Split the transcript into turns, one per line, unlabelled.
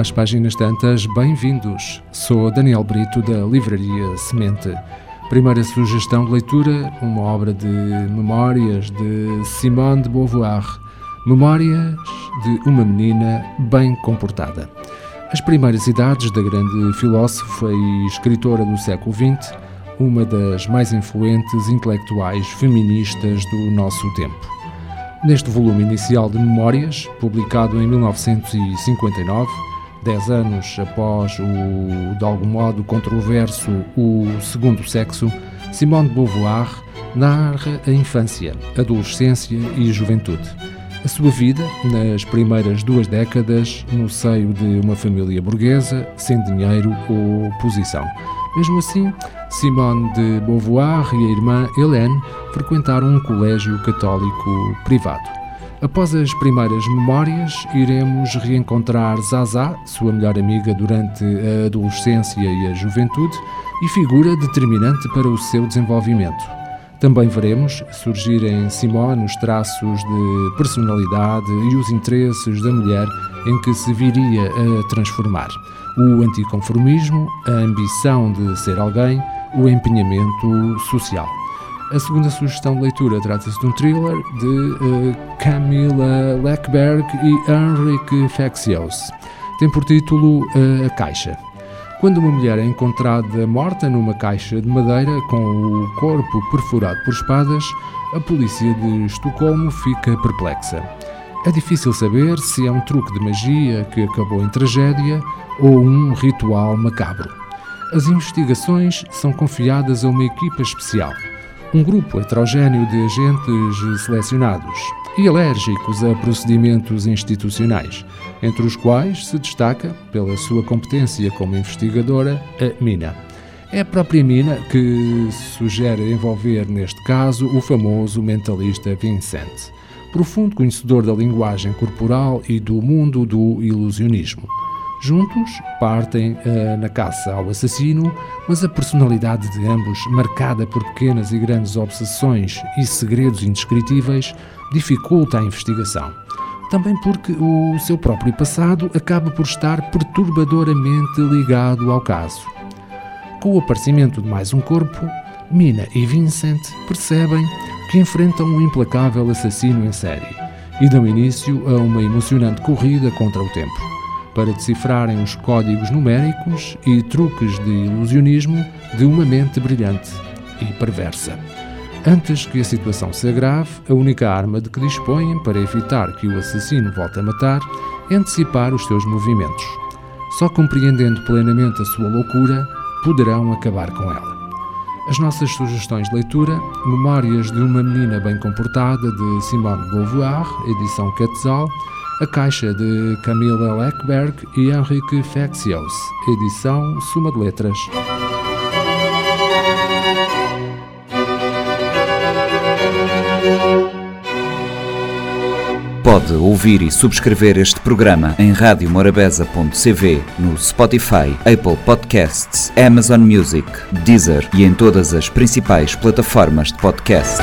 às páginas tantas, bem-vindos. Sou Daniel Brito da Livraria Semente. Primeira sugestão de leitura, uma obra de memórias de Simone de Beauvoir. Memórias de uma menina bem comportada. As primeiras idades da grande filósofa e escritora do século XX, uma das mais influentes intelectuais feministas do nosso tempo. Neste volume inicial de Memórias, publicado em 1959, dez anos após o, de algum modo, controverso O Segundo Sexo, Simone de Beauvoir narra a infância, adolescência e juventude. A sua vida, nas primeiras duas décadas, no seio de uma família burguesa, sem dinheiro ou posição. Mesmo assim, Simone de Beauvoir e a irmã Hélène frequentaram um colégio católico privado. Após as primeiras memórias, iremos reencontrar Zaza, sua melhor amiga durante a adolescência e a juventude, e figura determinante para o seu desenvolvimento. Também veremos surgir em Simone os traços de personalidade e os interesses da mulher em que se viria a transformar. O anticonformismo, a ambição de ser alguém, o empenhamento social. A segunda sugestão de leitura trata-se de um thriller de uh, Camila Leckberg e Henrique Fexios. Tem por título uh, A Caixa. Quando uma mulher é encontrada morta numa caixa de madeira com o corpo perfurado por espadas, a polícia de Estocolmo fica perplexa. É difícil saber se é um truque de magia que acabou em tragédia ou um ritual macabro. As investigações são confiadas a uma equipa especial, um grupo heterogêneo de agentes selecionados e alérgicos a procedimentos institucionais, entre os quais se destaca, pela sua competência como investigadora, a Mina. É a própria Mina que sugere envolver neste caso o famoso mentalista Vincent, profundo conhecedor da linguagem corporal e do mundo do ilusionismo. Juntos partem uh, na caça ao assassino, mas a personalidade de ambos, marcada por pequenas e grandes obsessões e segredos indescritíveis, dificulta a investigação. Também porque o seu próprio passado acaba por estar perturbadoramente ligado ao caso. Com o aparecimento de mais um corpo, Mina e Vincent percebem que enfrentam um implacável assassino em série e dão início a uma emocionante corrida contra o tempo para decifrarem os códigos numéricos e truques de ilusionismo de uma mente brilhante e perversa. Antes que a situação se agrave, a única arma de que dispõem para evitar que o assassino volte a matar é antecipar os seus movimentos. Só compreendendo plenamente a sua loucura poderão acabar com ela. As nossas sugestões de leitura: Memórias de uma Menina Bem Comportada, de Simone Beauvoir, edição Quetzal, a Caixa de Camila Leckberg e Henrique Fexios, edição Suma de Letras.
Pode ouvir e subscrever este programa em radiomorabeza.cv, no Spotify, Apple Podcasts, Amazon Music, Deezer e em todas as principais plataformas de podcast.